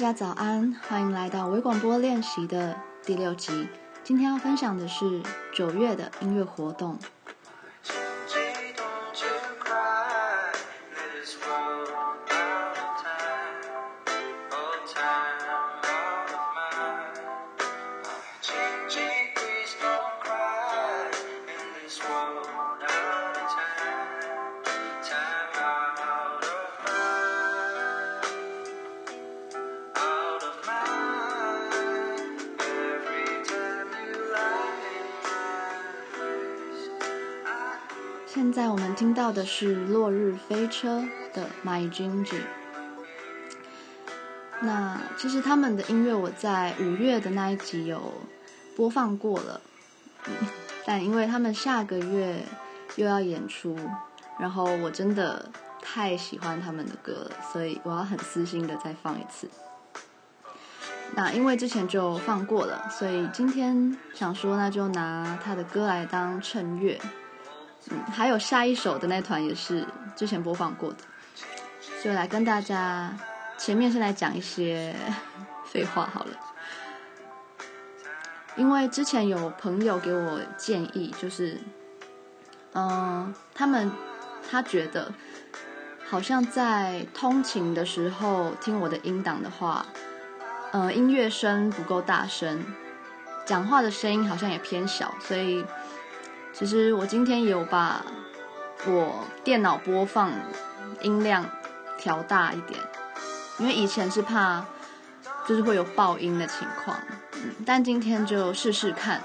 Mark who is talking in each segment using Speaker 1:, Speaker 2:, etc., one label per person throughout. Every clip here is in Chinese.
Speaker 1: 大家早安，欢迎来到微广播练习的第六集。今天要分享的是九月的音乐活动。的是《落日飞车》的 My Ginger。那其实他们的音乐我在五月的那一集有播放过了，但因为他们下个月又要演出，然后我真的太喜欢他们的歌了，所以我要很私心的再放一次。那因为之前就放过了，所以今天想说，那就拿他的歌来当衬乐。嗯，还有下一首的那团也是之前播放过的，就来跟大家前面先来讲一些 废话好了。因为之前有朋友给我建议，就是，嗯，他们他觉得好像在通勤的时候听我的音档的话，呃，音乐声不够大声，讲话的声音好像也偏小，所以。其实我今天有把我电脑播放音量调大一点，因为以前是怕就是会有爆音的情况，嗯，但今天就试试看。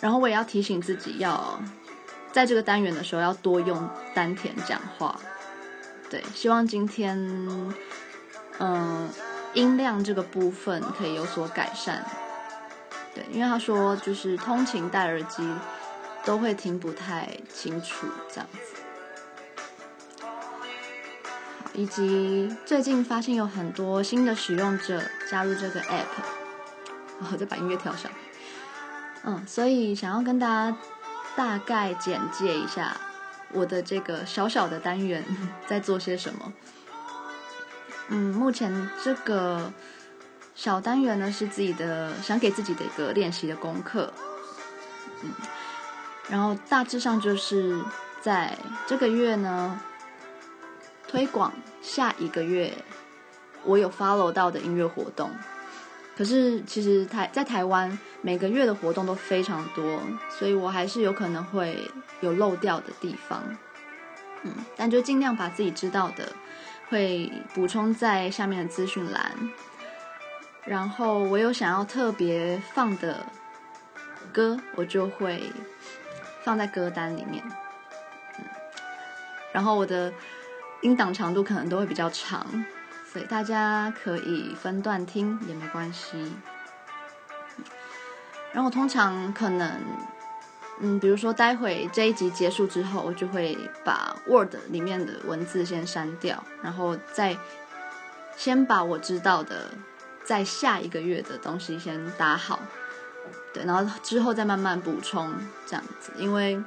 Speaker 1: 然后我也要提醒自己，要在这个单元的时候要多用丹田讲话。对，希望今天嗯音量这个部分可以有所改善。对，因为他说就是通勤戴耳机都会听不太清楚这样子，以及最近发现有很多新的使用者加入这个 app，然后再把音乐调上，嗯，所以想要跟大家大概简介一下我的这个小小的单元 在做些什么，嗯，目前这个。小单元呢是自己的，想给自己的一个练习的功课，嗯，然后大致上就是在这个月呢推广下一个月我有 follow 到的音乐活动，可是其实台在台湾每个月的活动都非常多，所以我还是有可能会有漏掉的地方，嗯，但就尽量把自己知道的会补充在下面的资讯栏。然后我有想要特别放的歌，我就会放在歌单里面。嗯，然后我的音档长度可能都会比较长，所以大家可以分段听也没关系。然后我通常可能，嗯，比如说待会这一集结束之后，我就会把 Word 里面的文字先删掉，然后再先把我知道的。在下一个月的东西先打好，对，然后之后再慢慢补充这样子，因为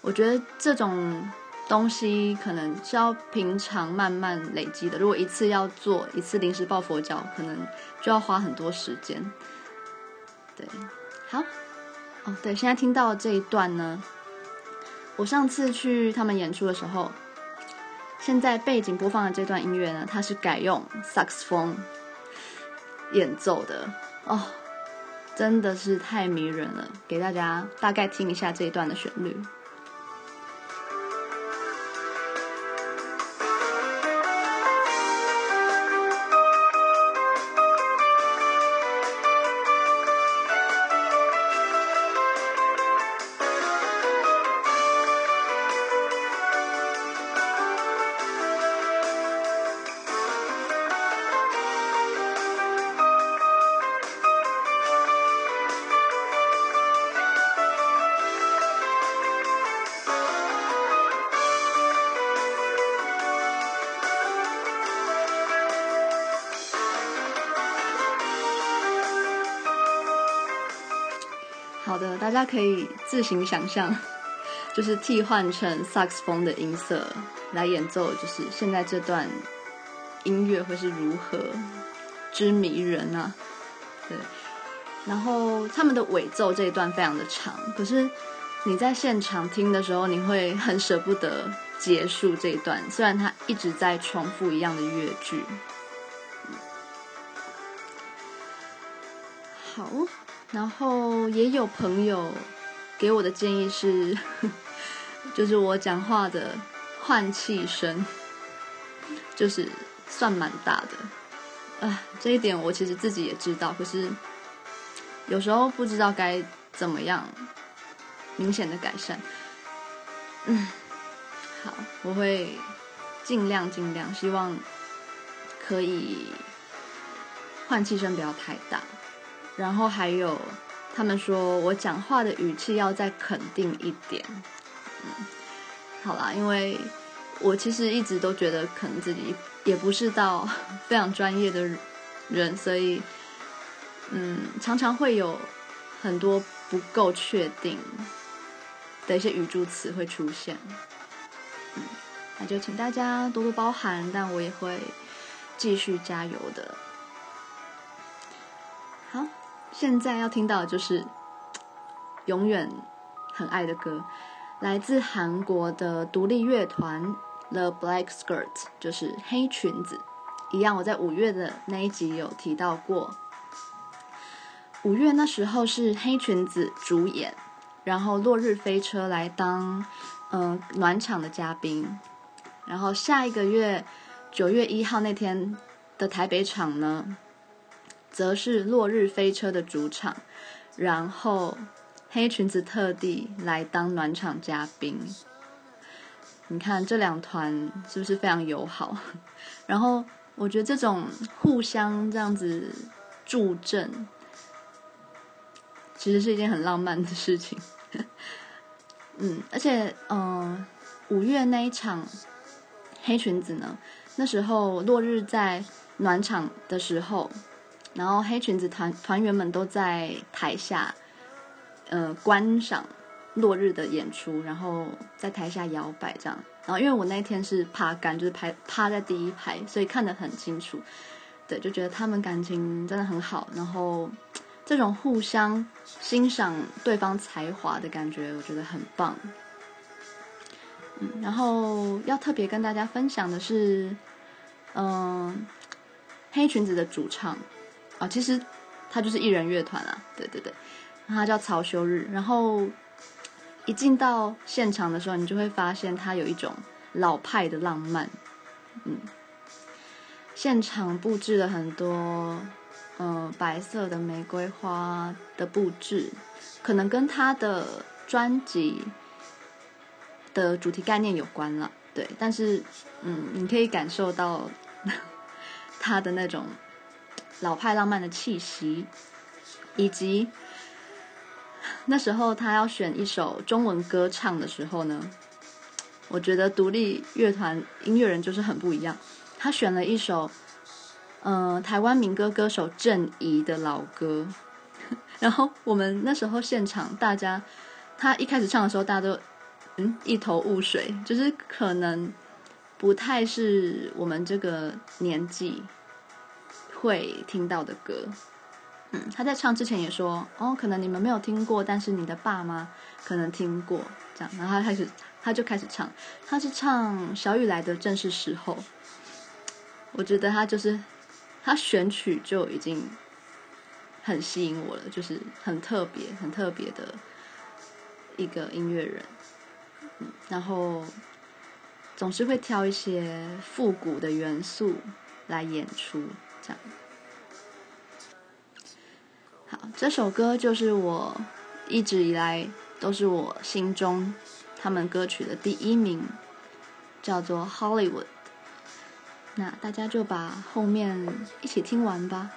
Speaker 1: 我觉得这种东西可能是要平常慢慢累积的。如果一次要做一次临时抱佛脚，可能就要花很多时间。对，好，哦，对，现在听到这一段呢，我上次去他们演出的时候，现在背景播放的这段音乐呢，它是改用萨克斯风。演奏的哦，真的是太迷人了！给大家大概听一下这一段的旋律。可以自行想象，就是替换成萨克斯风的音色来演奏，就是现在这段音乐会是如何之迷人啊！对，然后他们的尾奏这一段非常的长，可是你在现场听的时候，你会很舍不得结束这一段，虽然他一直在重复一样的乐句。然后也有朋友给我的建议是，就是我讲话的换气声，就是算蛮大的。啊，这一点我其实自己也知道，可是有时候不知道该怎么样明显的改善。嗯，好，我会尽量尽量，希望可以换气声不要太大。然后还有，他们说我讲话的语气要再肯定一点。嗯，好啦，因为我其实一直都觉得可能自己也不是到非常专业的人，所以嗯，常常会有很多不够确定的一些语助词会出现。嗯，那就请大家多多包涵，但我也会继续加油的。现在要听到的就是 永远很爱的歌，来自韩国的独立乐团 The Black Skirt，就是黑裙子。一样，我在五月的那一集有提到过，五月那时候是黑裙子主演，然后落日飞车来当嗯、暖场的嘉宾，然后下一个月九月一号那天的台北场呢，则是落日飞车的主场，然后黑裙子特地来当暖场嘉宾。你看这两团是不是非常友好？然后我觉得这种互相这样子助阵，其实是一件很浪漫的事情。嗯，而且嗯、五月那一场黑裙子呢，那时候落日在暖场的时候。然后黑裙子团团员们都在台下，呃，观赏落日的演出，然后在台下摇摆这样。然后因为我那天是趴杆，就是排趴在第一排，所以看得很清楚。对，就觉得他们感情真的很好。然后这种互相欣赏对方才华的感觉，我觉得很棒。嗯，然后要特别跟大家分享的是，嗯、黑裙子的主唱。啊、其实他就是艺人乐团啊，对对对，他叫曹修日。然后一进到现场的时候，你就会发现他有一种老派的浪漫。嗯，现场布置了很多，呃，白色的玫瑰花的布置，可能跟他的专辑的主题概念有关了。对，但是嗯，你可以感受到 他的那种。老派浪漫的气息，以及那时候他要选一首中文歌唱的时候呢，我觉得独立乐团音乐人就是很不一样。他选了一首，嗯、台湾民歌歌手郑怡的老歌。然后我们那时候现场，大家他一开始唱的时候，大家都嗯一头雾水，就是可能不太是我们这个年纪。会听到的歌，嗯，他在唱之前也说，哦，可能你们没有听过，但是你的爸妈可能听过，这样，然后他开始，他就开始唱，他是唱小雨来的正是时候，我觉得他就是，他选曲就已经很吸引我了，就是很特别、很特别的一个音乐人，然后总是会挑一些复古的元素来演出。这样，好，这首歌就是我一直以来都是我心中他们歌曲的第一名，叫做《Hollywood》。那大家就把后面一起听完吧。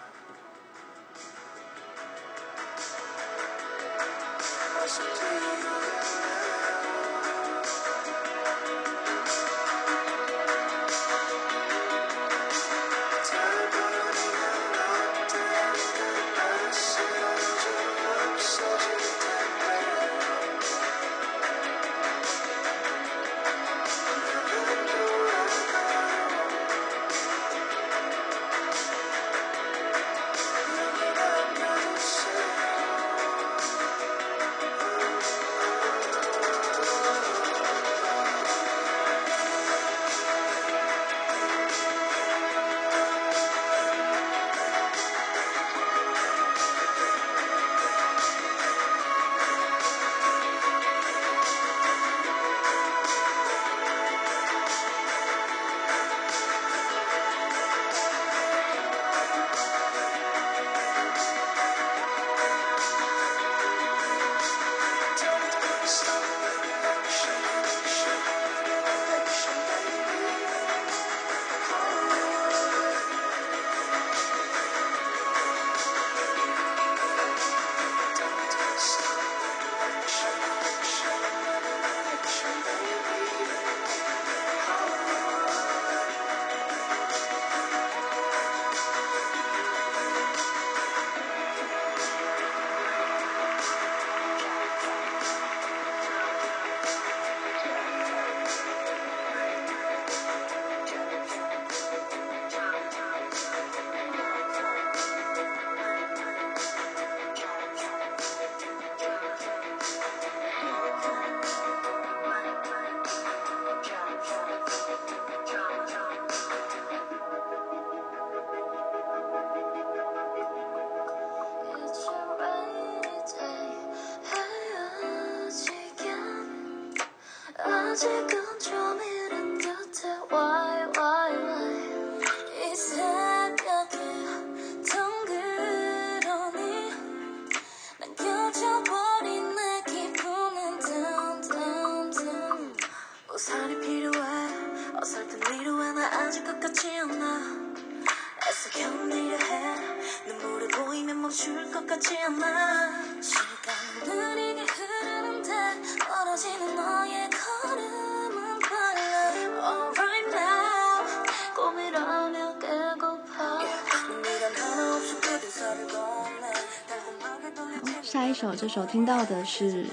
Speaker 1: 这首听到的是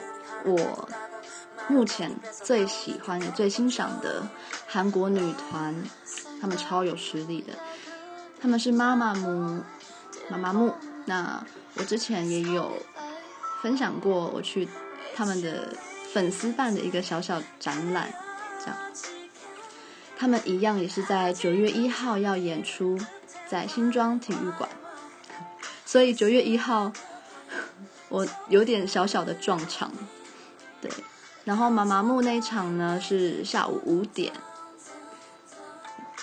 Speaker 1: 我目前最喜欢也最欣赏的韩国女团，她们超有实力的，她们是妈妈木，妈妈木。那我之前也有分享过，我去他们的粉丝办的一个小小展览，这样。他们一样也是在九月一号要演出，在新庄体育馆，所以九月一号。我有点小小的撞场，对，然后妈妈木那一场呢是下午五点，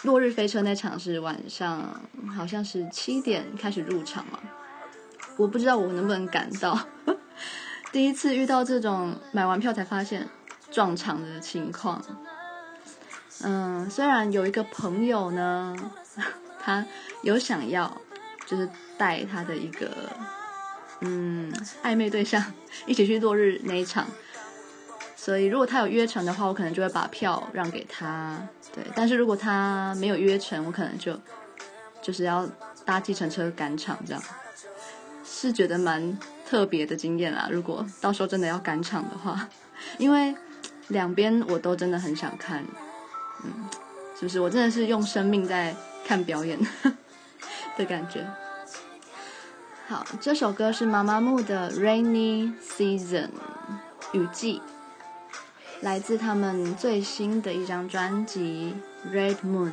Speaker 1: 落日飞车那场是晚上，好像是七点开始入场嘛，我不知道我能不能赶到，第一次遇到这种买完票才发现撞场的情况，嗯，虽然有一个朋友呢，他有想要，就是带他的一个。嗯，暧昧对象 一起去落日那一场，所以如果他有约成的话，我可能就会把票让给他。对，但是如果他没有约成，我可能就就是要搭计程车赶场，这样是觉得蛮特别的经验啦。如果到时候真的要赶场的话，因为两边我都真的很想看，嗯，是不是？我真的是用生命在看表演 的感觉。好，这首歌是妈妈木的《Rainy Season》雨季，来自他们最新的一张专辑《Red Moon》。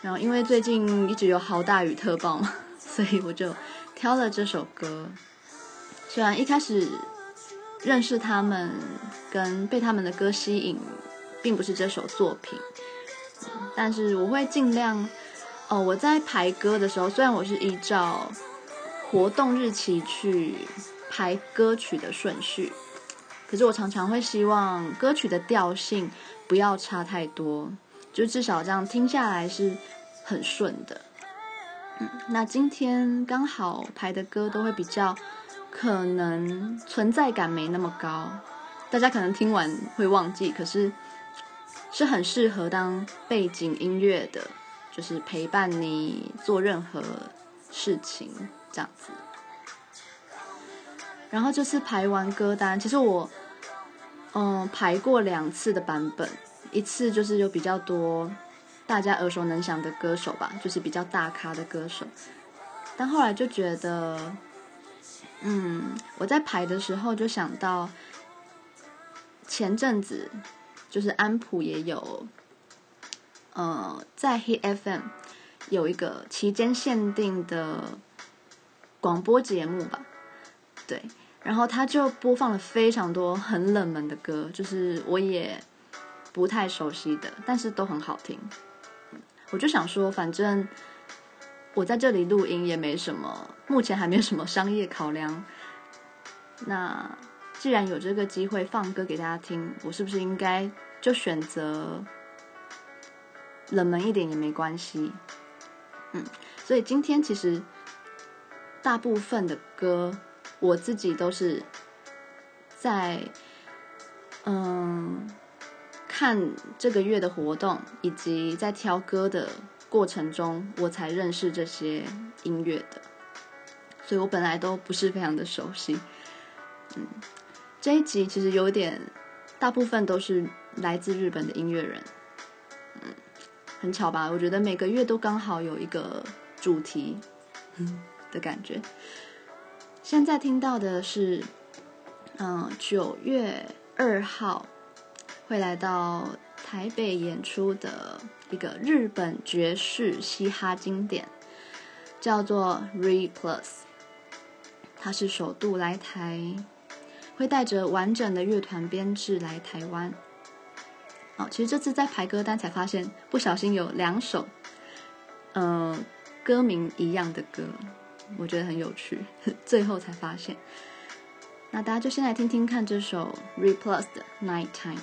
Speaker 1: 然后因为最近一直有豪大雨特报嘛，所以我就挑了这首歌。虽然一开始认识他们跟被他们的歌吸引，并不是这首作品，但是我会尽量哦。我在排歌的时候，虽然我是依照。活动日期去排歌曲的顺序，可是我常常会希望歌曲的调性不要差太多，就至少这样听下来是很顺的。那今天刚好排的歌都会比较可能存在感没那么高，大家可能听完会忘记，可是是很适合当背景音乐的，就是陪伴你做任何事情。这样子，然后这次排完歌单，其实我嗯排过两次的版本，一次就是有比较多大家耳熟能详的歌手吧，就是比较大咖的歌手，但后来就觉得，嗯，我在排的时候就想到前阵子就是安普也有，呃，在 HFM 有一个期间限定的。广播节目吧，对，然后他就播放了非常多很冷门的歌，就是我也不太熟悉的，但是都很好听。我就想说，反正我在这里录音也没什么，目前还没有什么商业考量。那既然有这个机会放歌给大家听，我是不是应该就选择冷门一点也没关系？嗯，所以今天其实。大部分的歌，我自己都是在嗯看这个月的活动，以及在挑歌的过程中，我才认识这些音乐的，所以我本来都不是非常的熟悉。嗯，这一集其实有点，大部分都是来自日本的音乐人。嗯，很巧吧？我觉得每个月都刚好有一个主题。嗯。的感觉。现在听到的是，嗯，九月二号会来到台北演出的一个日本爵士嘻哈经典，叫做 Re Plus。他是首度来台，会带着完整的乐团编制来台湾。哦，其实这次在排歌单才发现，不小心有两首，呃，歌名一样的歌，我觉得很有趣，最后才发现。那大家就先来听听看这首 Replus 的 Nighttime。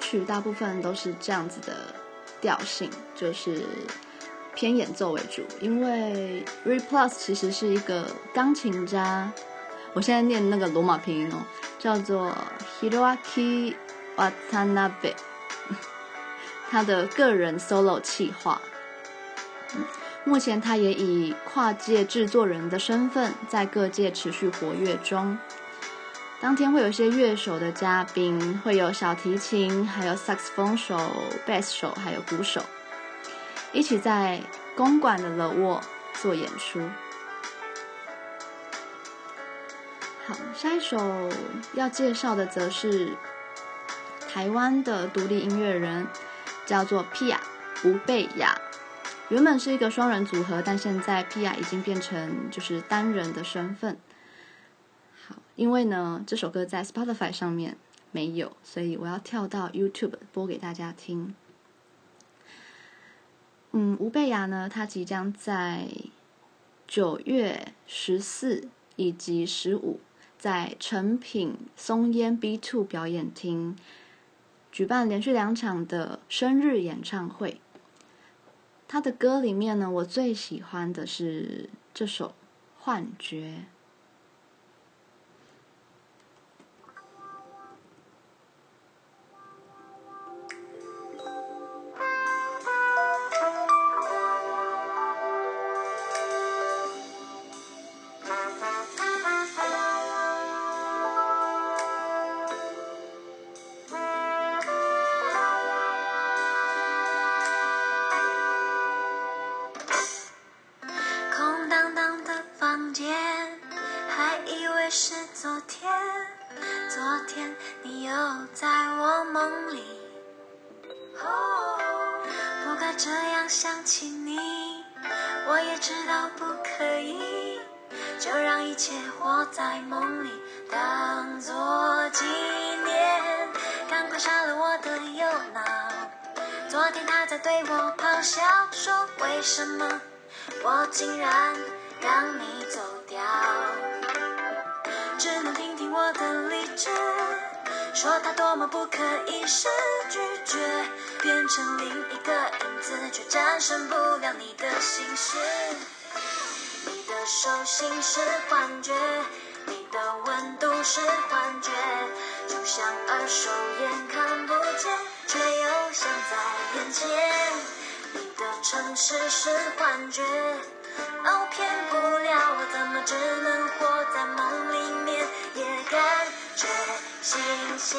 Speaker 1: 曲大部分都是这样子的调性，就是偏演奏为主。因为 Replus 其实是一个钢琴家，我现在念那个罗马拼音哦，叫做 Hiroaki Watanabe，他的个人 solo 企划。目前他也以跨界制作人的身份在各界持续活跃中。当天会有一些乐手的嘉宾，会有小提琴，还有萨克斯风手、贝斯手，还有鼓手，一起在公馆的 The Wall 做演出。好，下一首要介绍的则是台湾的独立音乐人，叫做 Pia 吴贝雅。原本是一个双人组合，但现在 Pia 已经变成就是单人的身份。因为呢，这首歌在 Spotify 上面没有，所以我要跳到 YouTube 播给大家听。嗯，吴蓓雅呢，她即将在九月十四以及十五在诚品松烟 B Two 表演厅举办连续两场的生日演唱会。她的歌里面呢，我最喜欢的是这首《幻觉》。成另一个影子，却战胜不了你的心事。你的手心是幻觉，你的温度是幻觉，就像二手烟看不见，却又像在眼前。你的城市是幻觉，哦，骗不了我，怎么只能活在梦里面，也感觉新鲜。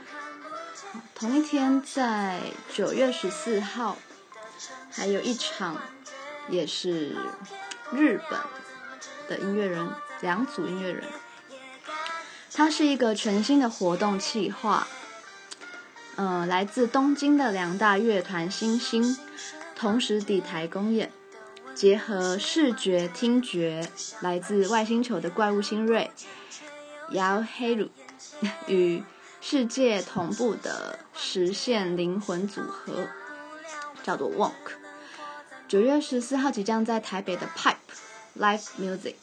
Speaker 1: 同一天，在九月十四号，还有一场，也是日本的音乐人，两组音乐人。它是一个全新的活动企划，嗯、来自东京的两大乐团新星同时抵台公演，结合视觉、听觉，来自外星球的怪物新锐。姚黑鲁与世界同步的实现灵魂组合，叫做 Wonk。九月十四号即将在台北的 Pipe Live Music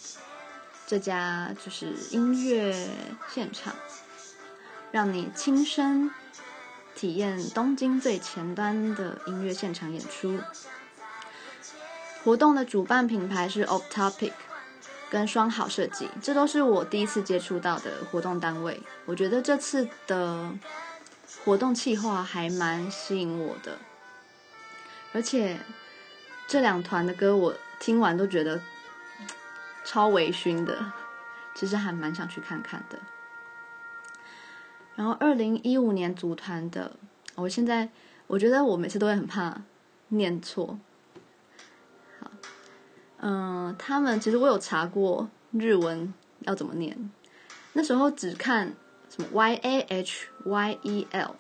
Speaker 1: 这家就是音乐现场，让你亲身体验东京最前端的音乐现场演出。活动的主办品牌是 Off Topic。跟双好设计，这都是我第一次接触到的活动单位。我觉得这次的活动计划还蛮吸引我的，而且这两团的歌我听完都觉得超微醺的，其实还蛮想去看看的。然后二零一五年组团的，我现在我觉得我每次都会很怕念错。嗯，他们其实我有查过日文要怎么念，那时候只看什么 Y A H Y E L，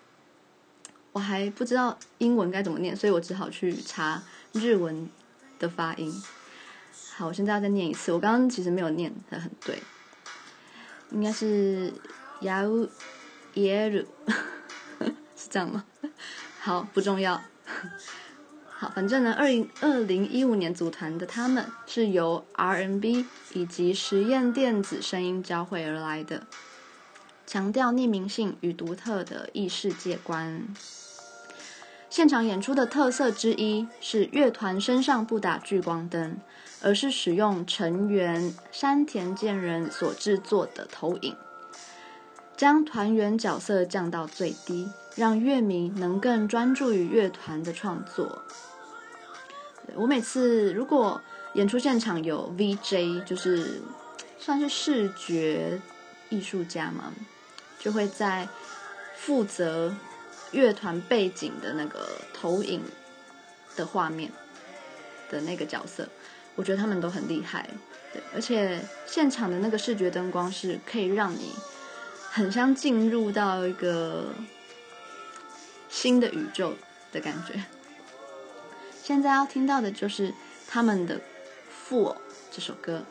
Speaker 1: 我还不知道英文该怎么念，所以我只好去查日文的发音。好，我现在要再念一次，我刚刚其实没有念的很对，应该是 Yau y e r 是这样吗？好，不重要。好，反正呢，二零二零一五年组团的他们是由 RNB 以及实验电子声音交汇而来的，强调匿名性与独特的异世界观。现场演出的特色之一是乐团身上不打聚光灯，而是使用成员山田健人所制作的投影，将团员角色降到最低，让乐迷能更专注于乐团的创作。我每次如果演出现场有 VJ，就是算是视觉艺术家嘛，就会在负责乐团背景的那个投影的画面的那个角色，我觉得他们都很厉害。对，而且现场的那个视觉灯光是可以让你很像进入到一个新的宇宙的感觉。现在要听到的就是他们的《Fool》这首歌。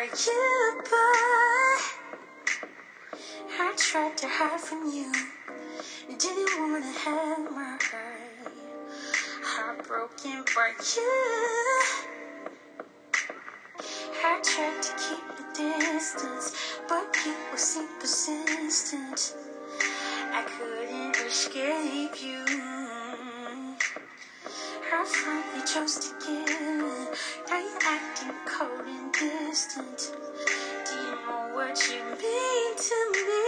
Speaker 2: Break you, I tried to hide from you. Didn't wanna have my heart. Heartbroken for you. I tried to keep the distance, but you were so persistent. I couldn't escape you. I finally chose to give. Distant. Do you know what you mean to me?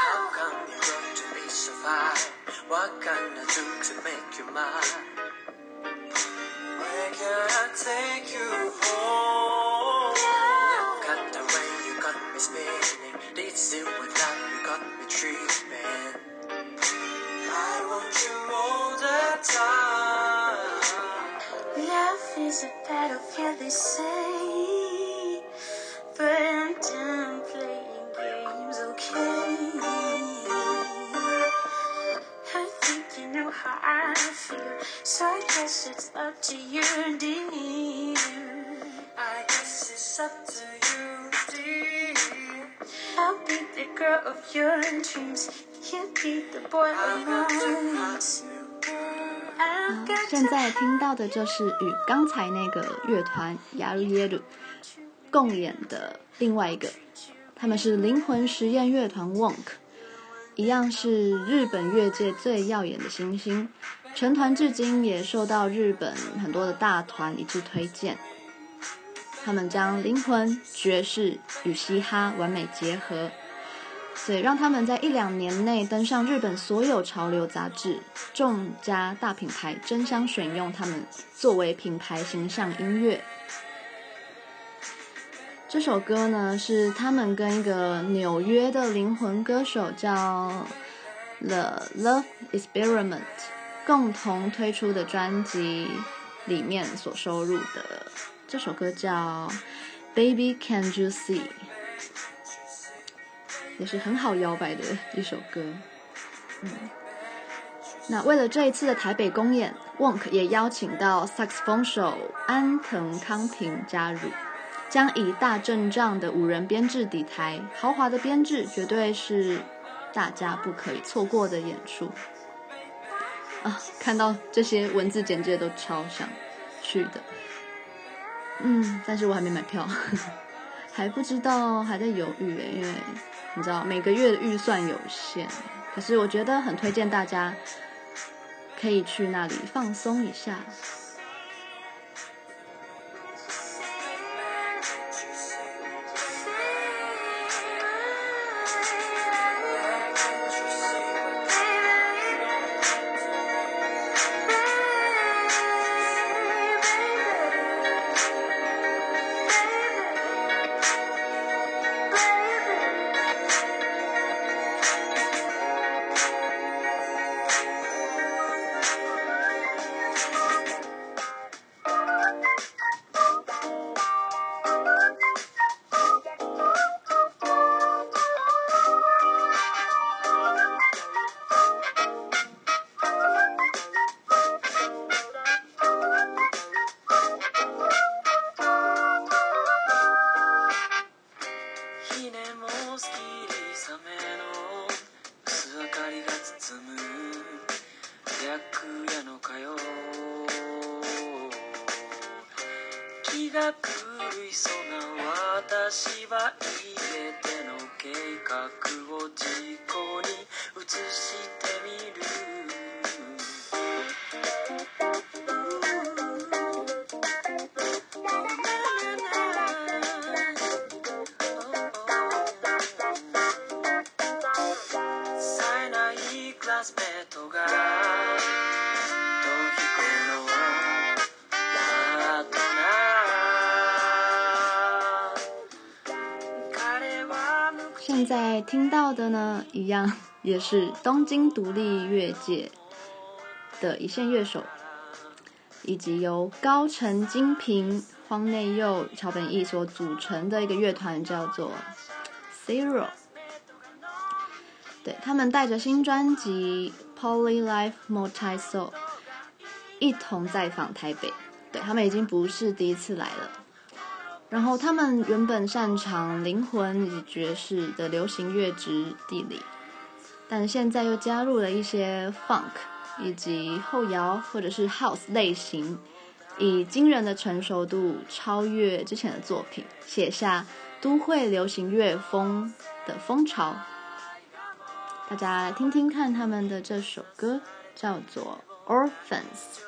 Speaker 3: How come you got to be so fine? What can
Speaker 1: 现
Speaker 2: to
Speaker 1: 在听到的就是与刚才那个乐团雅鲁耶鲁共演的另外一个，他们是灵魂实验乐团 WONK，一样是日本乐界最耀眼的新星，成团至今也受到日本很多的大团一致推荐。他们将灵魂、爵士与嘻哈完美结合，所以让他们在一两年内登上日本所有潮流杂志，众家大品牌争相选用他们作为品牌形象音乐。这首歌呢，是他们跟一个纽约的灵魂歌手叫 The Love Experiment 共同推出的专辑里面所收录的。这首歌叫 Baby，Can You See。也是很好摇摆的一首歌，嗯，那为了这一次的台北公演，WONK 也邀请到萨克斯风手安藤康平加入，将以大阵仗的五人编制底台，豪华的编制绝对是大家不可以错过的演出啊！看到这些文字简介都超想去的，嗯，但是我还没买票，还不知道，还在犹豫诶，因为。你知道每个月的预算有限，可是我觉得很推荐大家可以去那里放松一下。在听到的呢，一样 也是东京独立乐界的一线乐手，以及由高城金平、荒内佑、桥本义所组成的一个乐团，叫做 Zero。对，他们带着新专辑《Poly Life Multi Soul》一同再访台北。对，他们已经不是第一次来了。然后他们原本擅长灵魂以及爵士的流行乐之地理，但现在又加入了一些 funk 以及后摇或者是 house 类型，以惊人的成熟度超越之前的作品，写下都会流行乐风的风潮。大家来听听看他们的这首歌，叫做《Orphans》。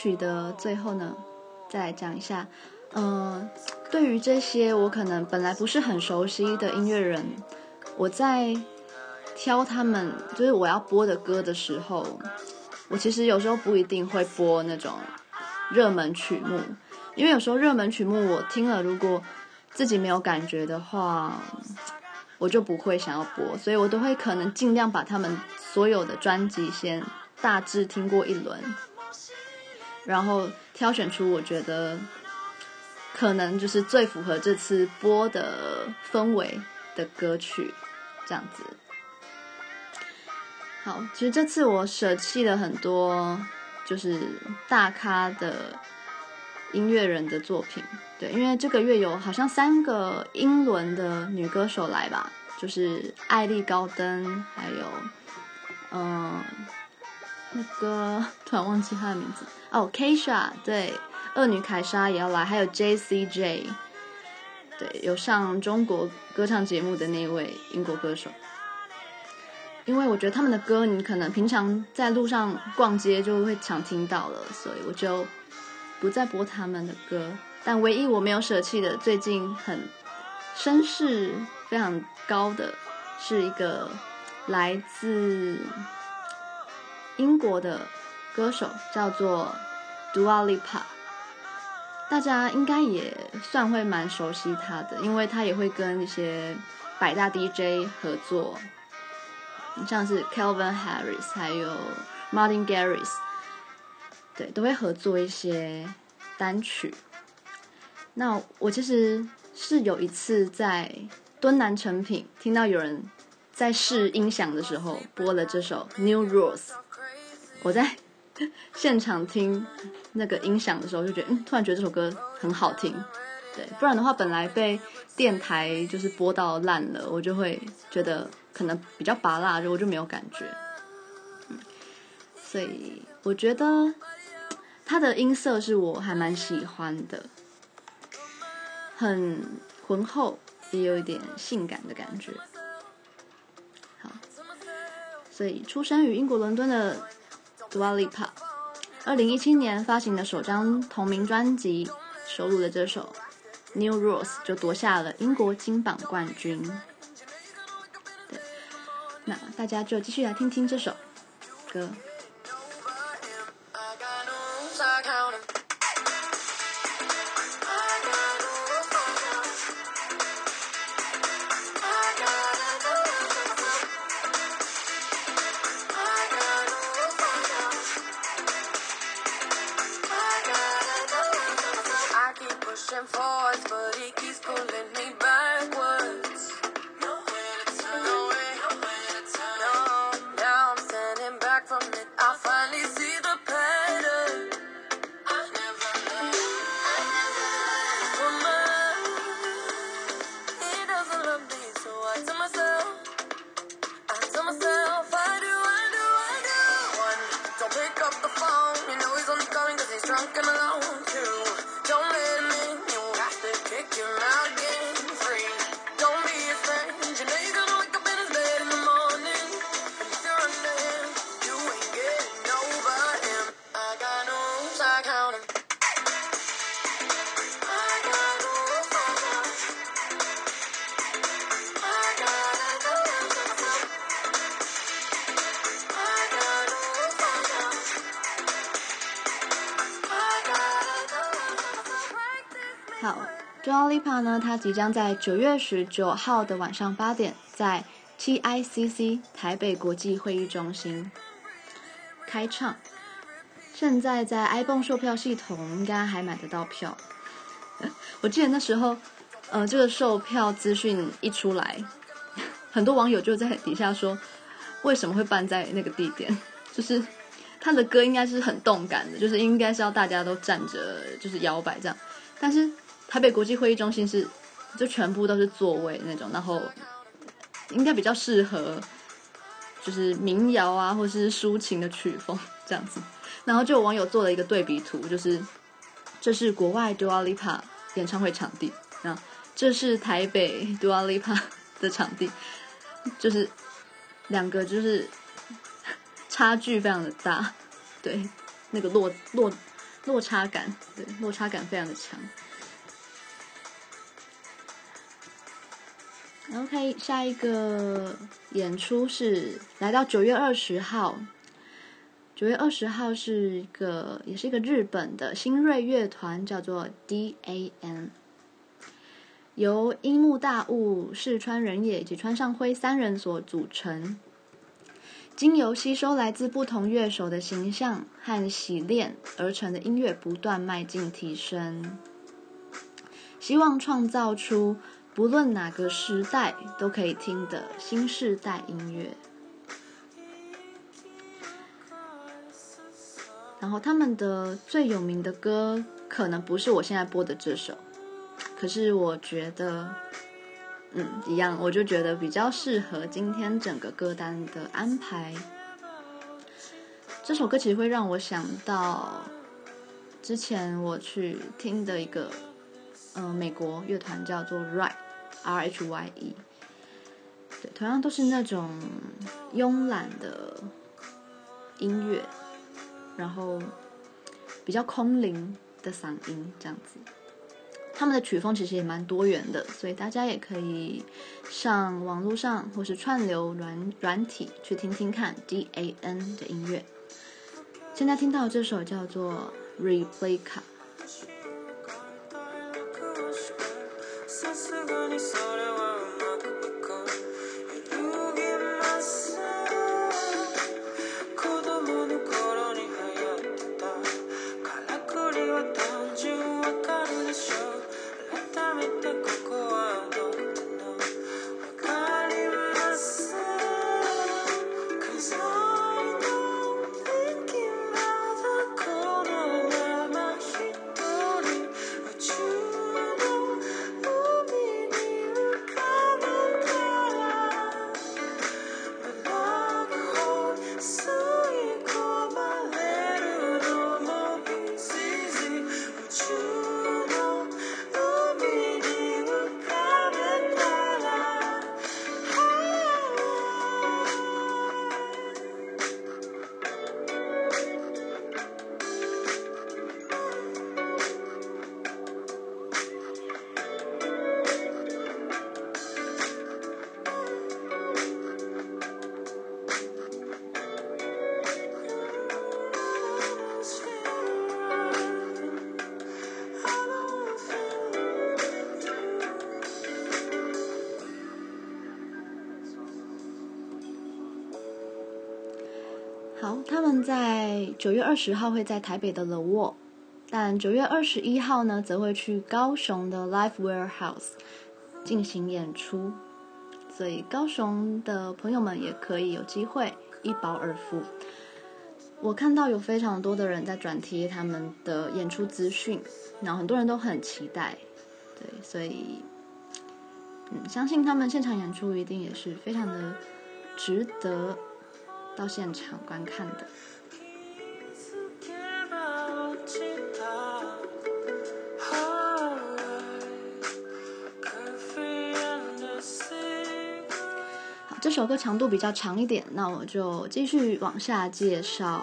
Speaker 1: 曲的最后呢，再来讲一下。嗯、对于这些我可能本来不是很熟悉的音乐人，我在挑他们就是我要播的歌的时候，我其实有时候不一定会播那种热门曲目，因为有时候热门曲目我听了，如果自己没有感觉的话。我就不会想要播，所以我都会可能尽量把他们所有的专辑先大致听过一轮，然后挑选出我觉得可能就是最符合这次播的氛围的歌曲，这样子。好，其实这次我舍弃了很多就是大咖的音乐人的作品。对，因为这个月有好像三个英伦的女歌手来吧，就是艾莉高登，还有，嗯，那个突然忘记他的名字哦，Kesha，对，恶女凯莎也要来，还有 JCJ，对，有上中国歌唱节目的那位英国歌手。因为我觉得他们的歌，你可能平常在路上逛街就会常听到了，所以我就不再播他们的歌。但唯一我没有舍弃的，最近很声势非常高的，是一个来自英国的歌手，叫做 Dua Lipa。大家应该也算会蛮熟悉他的，因为他也会跟一些百大 DJ 合作，像是 Kelvin Harris 还有 Martin Garrix，对，都会合作一些单曲。那我其实是有一次在敦南成品听到有人在试音响的时候播了这首 New Rules，我在 现场听那个音响的时候就觉得，嗯，突然觉得这首歌很好听，对，不然的话本来被电台就是播到烂了，我就会觉得可能比较拔辣，就我就没有感觉，嗯，所以我觉得它的音色是我还蛮喜欢的。很浑厚，也有一点性感的感觉。好，所以出生于英国伦敦的 Dua Lipa，二零一七年发行的首张同名专辑收录的这首 New Rules 就夺下了英国金榜冠军。对，那大家就继续来听听这首歌。and forth, but 即将在九月十九号的晚上八点，在 TICC 台北国际会议中心开唱。现在在 ibon 售票系统应该还买得到票。我记得那时候，呃，这个售票资讯一出来，很多网友就在底下说，为什么会办在那个地点？就是他的歌应该是很动感的，就是应该是要大家都站着，就是摇摆这样。但是台北国际会议中心是就全部都是座位那种，然后应该比较适合就是民谣啊，或是抒情的曲风这样子。然后就有网友做了一个对比图，就是这是国外 Dua Lipa 演唱会场地，然后这是台北 Dua Lipa 的场地，就是两个就是 差距非常的大，对，那个落落落差感，对，落差感非常的强。OK，下一个演出是来到九月二十号。九月二十号是一个，也是一个日本的新锐乐团，叫做 D.A.N，由樱木大悟、市川人也以及川上辉三人所组成。经由吸收来自不同乐手的形象和洗练而成的音乐，不断迈进提升，希望创造出不论哪个时代都可以听的新世代音乐。然后他们的最有名的歌可能不是我现在播的这首，可是我觉得，嗯，一样，我就觉得比较适合今天整个歌单的安排。这首歌其实会让我想到之前我去听的一个，嗯、呃，美国乐团叫做 Right R H Y E，对，同样都是那种慵懒的音乐。然后比较空灵的嗓音这样子，他们的曲风其实也蛮多元的，所以大家也可以上网络上或是串流软软体去听听看 D.A.N 的音乐。现在听到这首叫做《Replica》。好，九月二十号会在台北的 The w a l 但九月二十一号呢，则会去高雄的 Live Warehouse 进行演出，所以高雄的朋友们也可以有机会一饱耳福。我看到有非常多的人在转贴他们的演出资讯，然后很多人都很期待，对，所以嗯，相信他们现场演出一定也是非常的值得。到现场观看的。歌长度比较长一点，那我就继续往下介绍。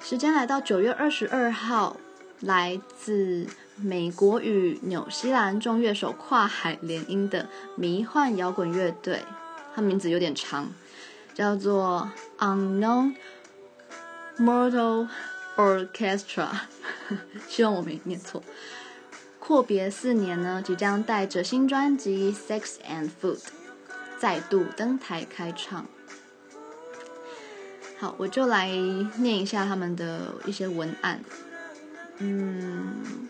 Speaker 1: 时间来到九月二十二号，来自美国与纽西兰众乐手跨海联姻的迷幻摇滚乐队，它名字有点长。叫做 Unknown Mortal Orchestra，希望我没念错。阔别四年呢，即将带着新专辑《Sex and Food》再度登台开唱。好，我就来念一下他们的一些文案。嗯，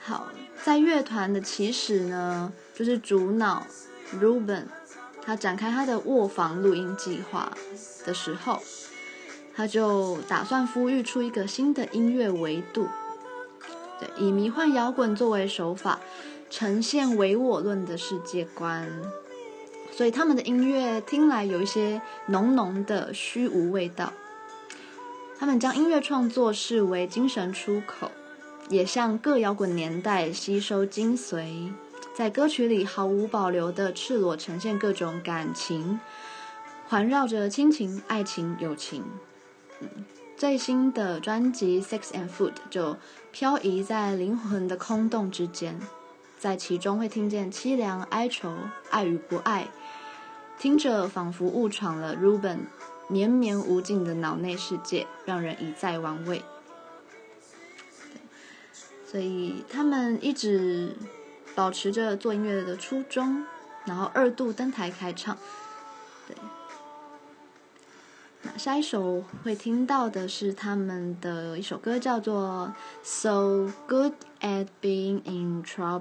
Speaker 1: 好，在乐团的起始呢，就是主脑 Ruben，他展开他的卧房录音计划的时候，他就打算孵育出一个新的音乐维度。对，以迷幻摇滚作为手法，呈现唯我论的世界观，所以他们的音乐听来有一些浓浓的虚无味道。他们将音乐创作视为精神出口，也向各摇滚年代吸收精髓，在歌曲里毫无保留的赤裸呈现各种感情，环绕着亲情、爱情、友情。最新的专辑《Sex and Food》就漂移在灵魂的空洞之间，在其中会听见凄凉、哀愁、爱与不爱，听着仿佛误闯了 Ruben 绵绵无尽的脑内世界，让人一再玩味。所以他们一直保持着做音乐的初衷，然后二度登台开唱。对。那下一首会听到的是他们的一首歌，叫做《So Good at Being in Trouble》。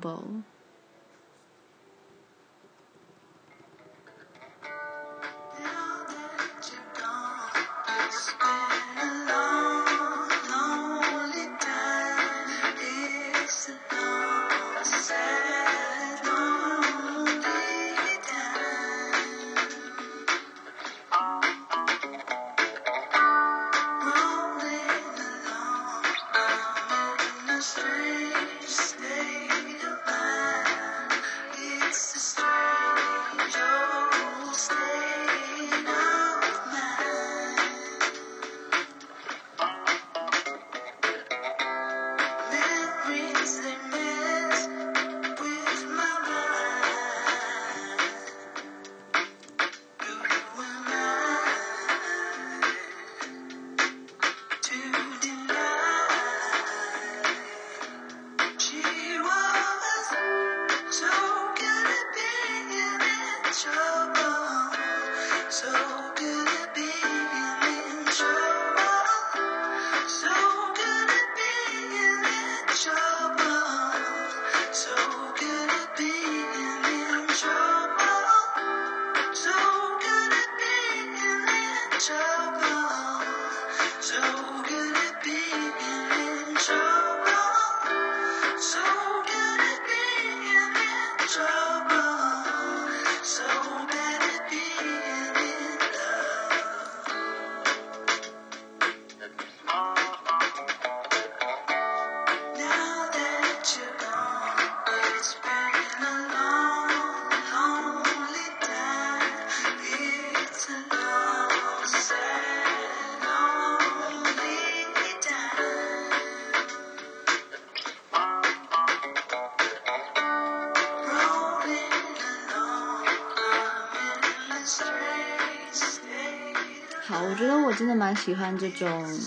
Speaker 1: 我觉得我真的蛮喜欢这种，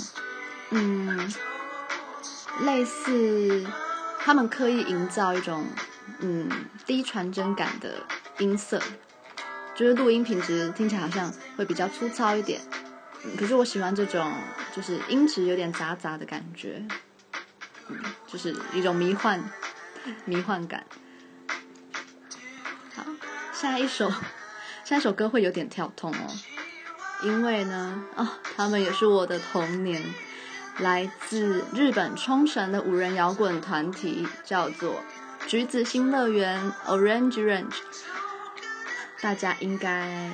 Speaker 1: 嗯，类似他们刻意营造一种嗯低传真感的音色，就是录音品质听起来好像会比较粗糙一点，可是我喜欢这种就是音质有点杂杂的感觉，嗯，就是一种迷幻迷幻感。好，下一首 下一首歌会有点跳痛哦。因为呢，哦，他们也是我的童年，来自日本冲绳的五人摇滚团体，叫做橘子新乐园 （Orange Range）。大家应该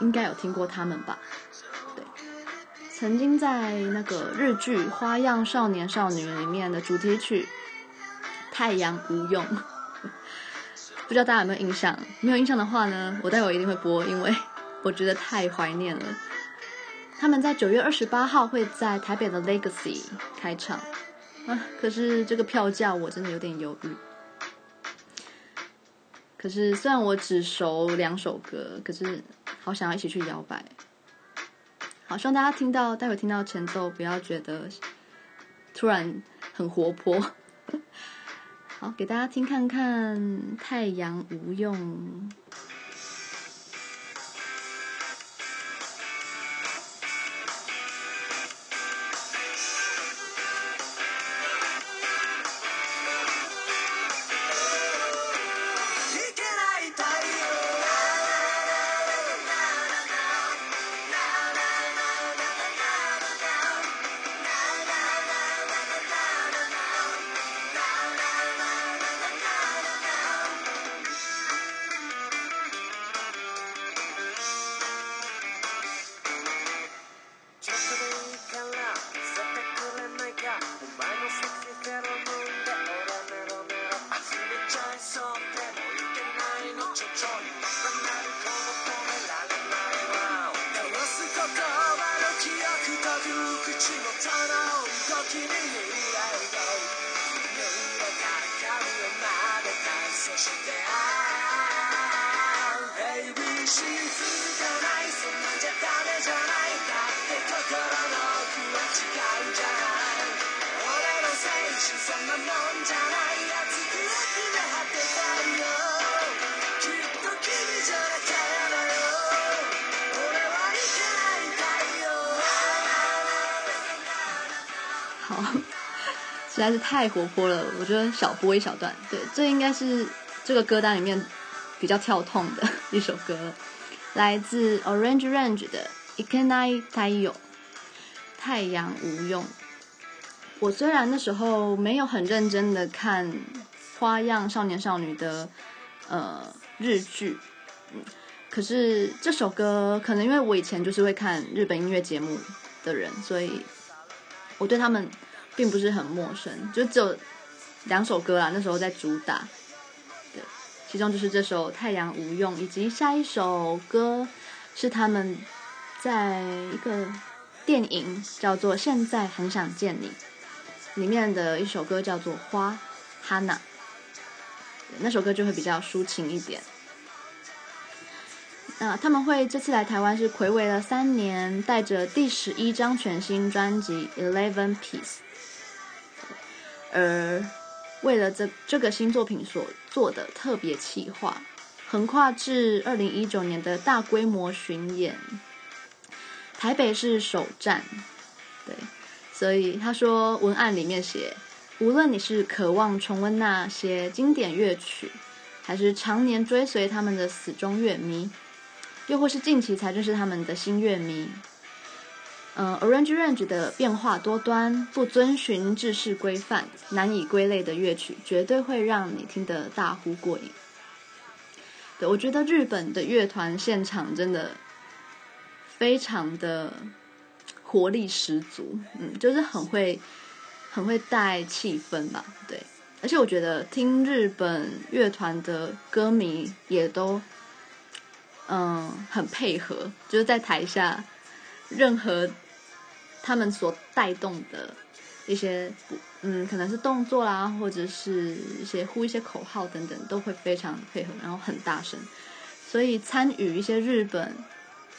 Speaker 1: 应该有听过他们吧？对，曾经在那个日剧《花样少年少女》里面的主题曲《太阳无用》，不知道大家有没有印象？没有印象的话呢，我待会一定会播，因为。我觉得太怀念了。他们在九月二十八号会在台北的 Legacy 开场，啊，可是这个票价我真的有点犹豫。可是虽然我只熟两首歌，可是好想要一起去摇摆。好，希望大家听到，待会听到前奏，不要觉得突然很活泼。好，给大家听看看《太阳无用》。实在是太活泼了，我觉得小播一小段。对，这应该是这个歌单里面比较跳痛的一首歌，来自 Orange Range 的《Ikenai Taiyo》，太阳无用。我虽然那时候没有很认真的看《花样少年少女》的呃日剧，嗯，可是这首歌可能因为我以前就是会看日本音乐节目的人，所以。我对他们并不是很陌生，就只有两首歌啊，那时候在主打，对，其中就是这首《太阳无用》，以及下一首歌是他们在一个电影叫做《现在很想见你》里面的一首歌叫做《花》哈娜，那首歌就会比较抒情一点。那他们会这次来台湾是睽违了三年，带着第十一张全新专辑《Eleven Piece》，而为了这这个新作品所做的特别企划，横跨至二零一九年的大规模巡演，台北是首站。对，所以他说文案里面写，无论你是渴望重温那些经典乐曲，还是常年追随他们的死忠乐迷。又或是近期才认识他们的新乐迷，嗯、呃，Orange Range 的变化多端、不遵循制式规范、难以归类的乐曲，绝对会让你听得大呼过瘾。对，我觉得日本的乐团现场真的非常的活力十足，嗯，就是很会很会带气氛吧，对。而且我觉得听日本乐团的歌迷也都。嗯，很配合，就是在台下，任何他们所带动的一些，嗯，可能是动作啦，或者是一些呼一些口号等等，都会非常配合，然后很大声。所以参与一些日本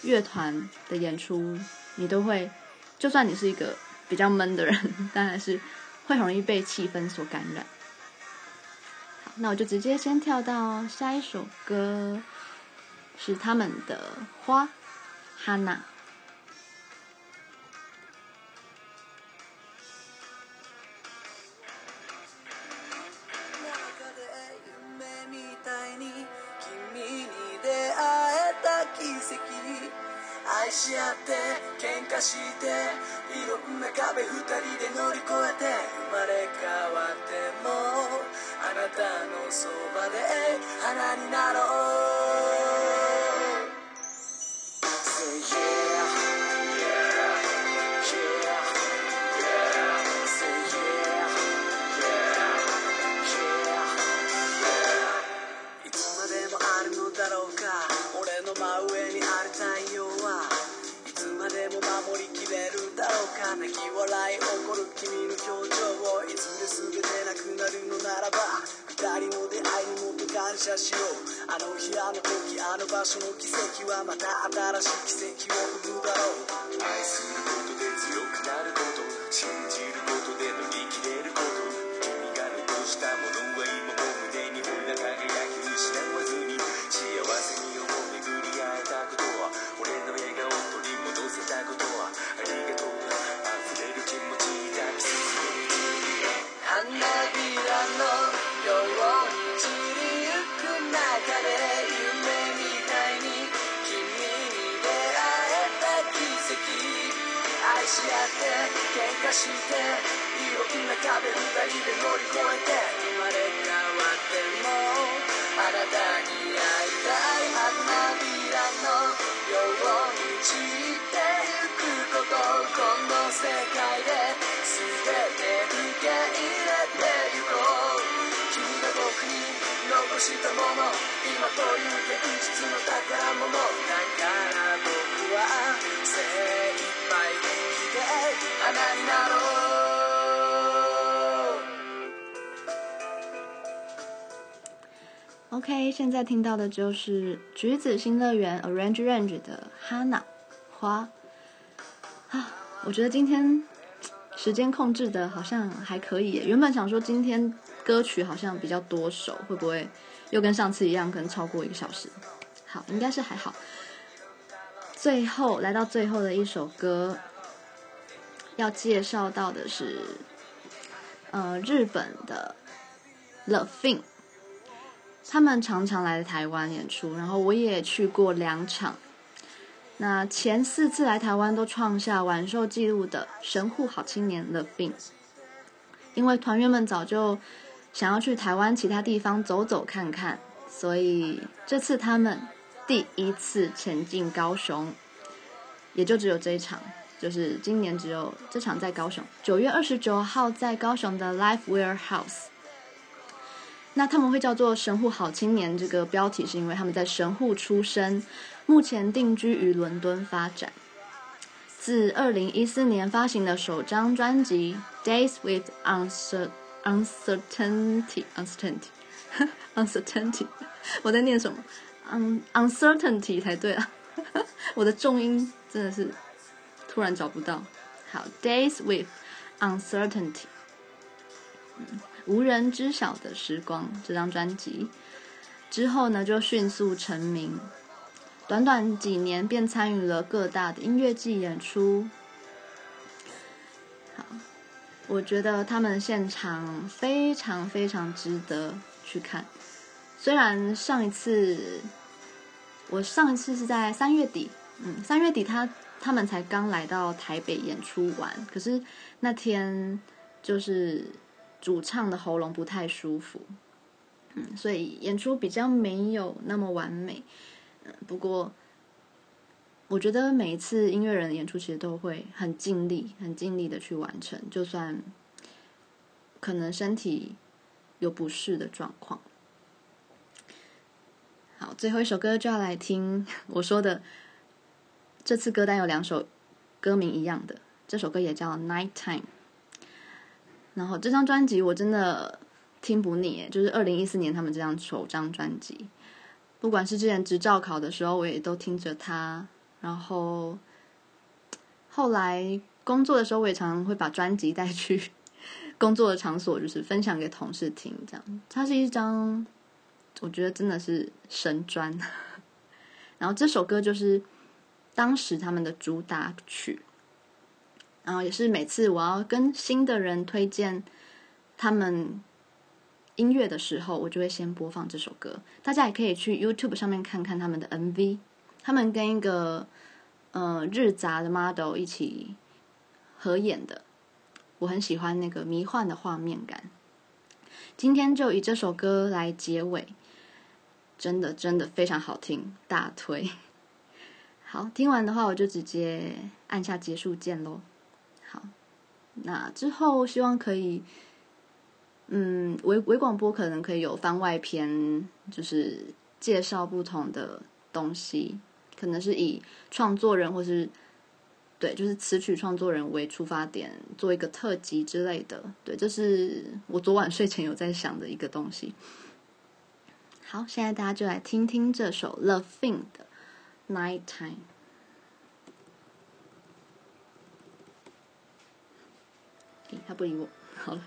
Speaker 1: 乐团的演出，你都会，就算你是一个比较闷的人，但还是会很容易被气氛所感染。好，那我就直接先跳到下一首歌。是他们的花，哈娜。
Speaker 3: そばで花になろう。
Speaker 1: 在听到的就是橘子新乐园 Orange Range 的哈娜花啊，我觉得今天时间控制的好像还可以。原本想说今天歌曲好像比较多首，会不会又跟上次一样，可能超过一个小时？好，应该是还好。最后来到最后的一首歌，要介绍到的是，呃，日本的 LaFin，他们常常来台湾演出，然后我也去过两场。那前四次来台湾都创下完售纪录的神户好青年 LaFin，因为团员们早就想要去台湾其他地方走走看看，所以这次他们第一次前进高雄，也就只有这一场，就是今年只有这场在高雄，九月二十九号在高雄的 Live Warehouse。那他们会叫做神户好青年，这个标题是因为他们在神户出生，目前定居于伦敦发展。自二零一四年发行的首张专辑《Days with Uncertainty》（Uncertainty），Uncertainty，我在念什么？Un Uncertainty 才对啊！我的重音真的是突然找不到。好，《Days with Uncertainty》。嗯。无人知晓的时光这张专辑之后呢，就迅速成名，短短几年便参与了各大的音乐季演出。好，我觉得他们现场非常非常值得去看。虽然上一次我上一次是在三月底，嗯，三月底他他们才刚来到台北演出完，可是那天就是。主唱的喉咙不太舒服，嗯，所以演出比较没有那么完美，嗯，不过我觉得每一次音乐人演出其实都会很尽力、很尽力的去完成，就算可能身体有不适的状况。好，最后一首歌就要来听我说的，这次歌单有两首歌名一样的，这首歌也叫《Night Time》。然后这张专辑我真的听不腻，就是二零一四年他们这张首张专辑，不管是之前执照考的时候，我也都听着它。然后后来工作的时候，我也常常会把专辑带去 工作的场所，就是分享给同事听。这样，它是一张我觉得真的是神专。然后这首歌就是当时他们的主打曲。然后也是每次我要跟新的人推荐他们音乐的时候，我就会先播放这首歌。大家也可以去 YouTube 上面看看他们的 MV，他们跟一个呃日杂的 model 一起合演的，我很喜欢那个迷幻的画面感。今天就以这首歌来结尾，真的真的非常好听，大推。好，听完的话我就直接按下结束键喽。好，那之后希望可以，嗯，微微广播可能可以有番外篇，就是介绍不同的东西，可能是以创作人或是对，就是词曲创作人为出发点，做一个特辑之类的。对，这是我昨晚睡前有在想的一个东西。好，现在大家就来听听这首 LaFin 的《Night Time》。他不理我，好了。